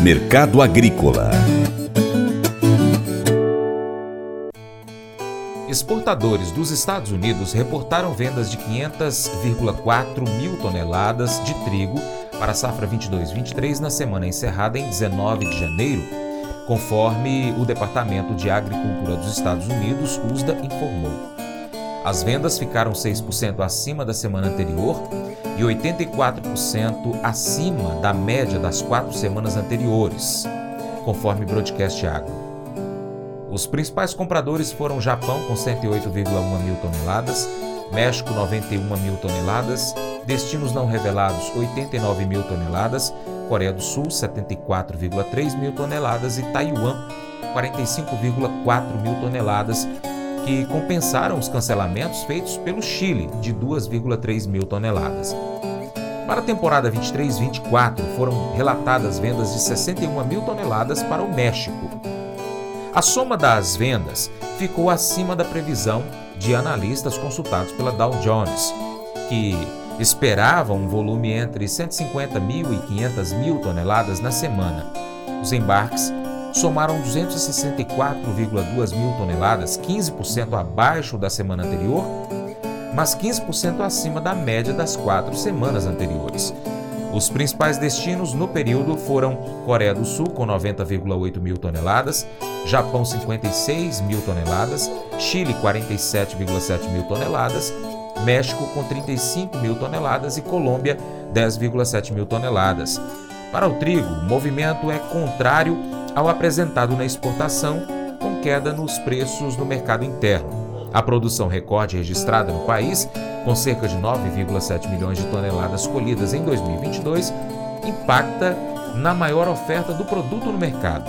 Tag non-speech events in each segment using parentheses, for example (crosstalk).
Mercado Agrícola Exportadores dos Estados Unidos reportaram vendas de 500,4 mil toneladas de trigo para a safra 22-23 na semana encerrada em 19 de janeiro, conforme o Departamento de Agricultura dos Estados Unidos, USDA, informou. As vendas ficaram 6% acima da semana anterior e 84% acima da média das quatro semanas anteriores, conforme Broadcast Agro. Os principais compradores foram Japão, com 108,1 mil toneladas, México, 91 mil toneladas, destinos não revelados, 89 mil toneladas, Coreia do Sul, 74,3 mil toneladas e Taiwan, 45,4 mil toneladas, que compensaram os cancelamentos feitos pelo Chile, de 2,3 mil toneladas. Para a temporada 23-24, foram relatadas vendas de 61 mil toneladas para o México. A soma das vendas ficou acima da previsão de analistas consultados pela Dow Jones, que esperavam um volume entre 150 mil e 500 mil toneladas na semana. Os embarques somaram 264,2 mil toneladas, 15% abaixo da semana anterior, mas 15% acima da média das quatro semanas anteriores. Os principais destinos no período foram Coreia do Sul, com 90,8 mil toneladas, Japão, 56 mil toneladas, Chile, 47,7 mil toneladas, México, com 35 mil toneladas e Colômbia, 10,7 mil toneladas. Para o trigo, o movimento é contrário ao apresentado na exportação, com queda nos preços no mercado interno. A produção recorde registrada no país, com cerca de 9,7 milhões de toneladas colhidas em 2022, impacta na maior oferta do produto no mercado,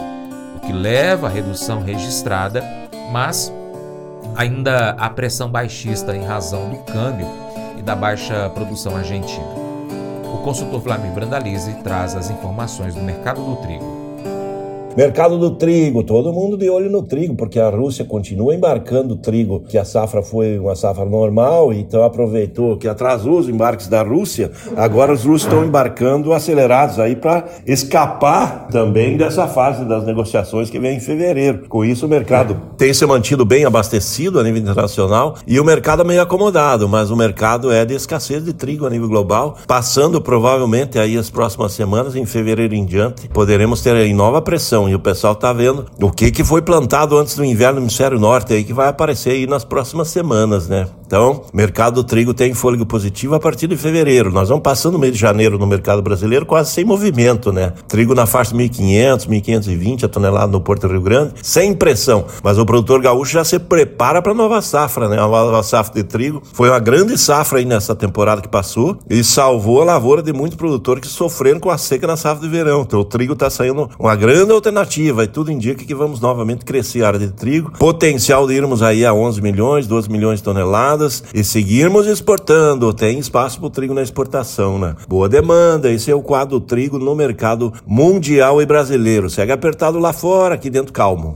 o que leva à redução registrada, mas ainda há pressão baixista em razão do câmbio e da baixa produção argentina. O consultor Vladimir Brandalize traz as informações do mercado do trigo. Mercado do trigo, todo mundo de olho no trigo, porque a Rússia continua embarcando trigo, que a safra foi uma safra normal, então aproveitou que atrasou os embarques da Rússia. Agora os russos estão embarcando acelerados aí para escapar também dessa fase das negociações que vem em fevereiro. Com isso, o mercado tem se mantido bem abastecido a nível internacional e o mercado é meio acomodado, mas o mercado é de escassez de trigo a nível global, passando provavelmente aí as próximas semanas, em fevereiro em diante, poderemos ter aí nova pressão e o pessoal está vendo o que, que foi plantado antes do inverno no hemisfério norte aí que vai aparecer aí nas próximas semanas, né? Então, mercado do trigo tem fôlego positivo a partir de fevereiro. Nós vamos passando o mês de janeiro no mercado brasileiro quase sem movimento, né? Trigo na faixa de 1.500, 1.520 a tonelada no Porto Rio Grande, sem pressão. Mas o produtor gaúcho já se prepara para nova safra, né? A nova safra de trigo foi uma grande safra aí nessa temporada que passou e salvou a lavoura de muitos produtores que sofreram com a seca na safra de verão. Então, o trigo está saindo uma grande alternativa e tudo indica que vamos novamente crescer a área de trigo. Potencial de irmos aí a 11 milhões, 12 milhões de toneladas e seguirmos exportando. Tem espaço para o trigo na exportação, né? Boa demanda, esse é o quadro trigo no mercado mundial e brasileiro. Segue apertado lá fora, aqui dentro calmo.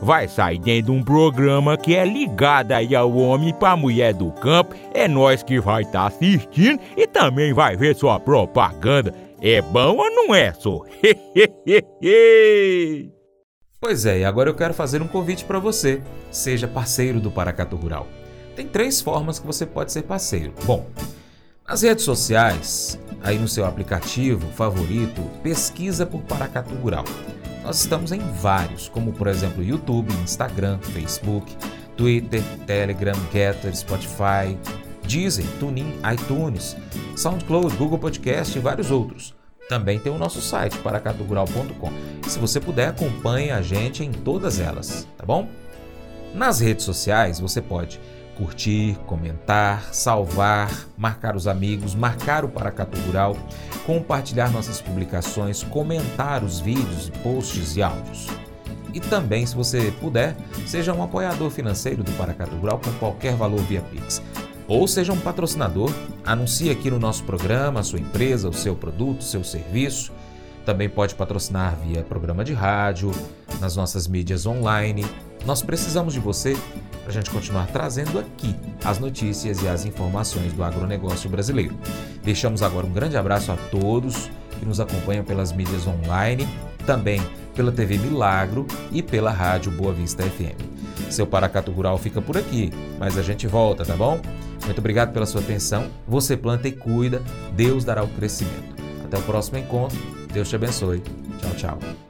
vai sair dentro de um programa que é ligado aí ao homem para mulher do campo. É nós que vai estar tá assistindo e também vai ver sua propaganda. É bom ou não é, só? (laughs) pois é, e agora eu quero fazer um convite para você. Seja parceiro do Paracatu Rural. Tem três formas que você pode ser parceiro. Bom, nas redes sociais, aí no seu aplicativo favorito, pesquisa por Paracatu Rural. Nós estamos em vários, como por exemplo YouTube, Instagram, Facebook, Twitter, Telegram, Getter, Spotify, Deezer, TuneIn, iTunes, SoundCloud, Google Podcast e vários outros. Também tem o nosso site, paracatugural.com. Se você puder, acompanhe a gente em todas elas, tá bom? Nas redes sociais, você pode curtir, comentar, salvar, marcar os amigos, marcar o Paracatu Rural, compartilhar nossas publicações, comentar os vídeos, posts e áudios. E também, se você puder, seja um apoiador financeiro do Paracatu Rural com qualquer valor via Pix. Ou seja um patrocinador, anuncie aqui no nosso programa a sua empresa, o seu produto, o seu serviço. Também pode patrocinar via programa de rádio, nas nossas mídias online. Nós precisamos de você para a gente continuar trazendo aqui as notícias e as informações do agronegócio brasileiro. Deixamos agora um grande abraço a todos que nos acompanham pelas mídias online, também pela TV Milagro e pela Rádio Boa Vista FM. Seu Paracato Rural fica por aqui, mas a gente volta, tá bom? Muito obrigado pela sua atenção. Você planta e cuida, Deus dará o crescimento. Até o próximo encontro. Deus te abençoe. Tchau, tchau.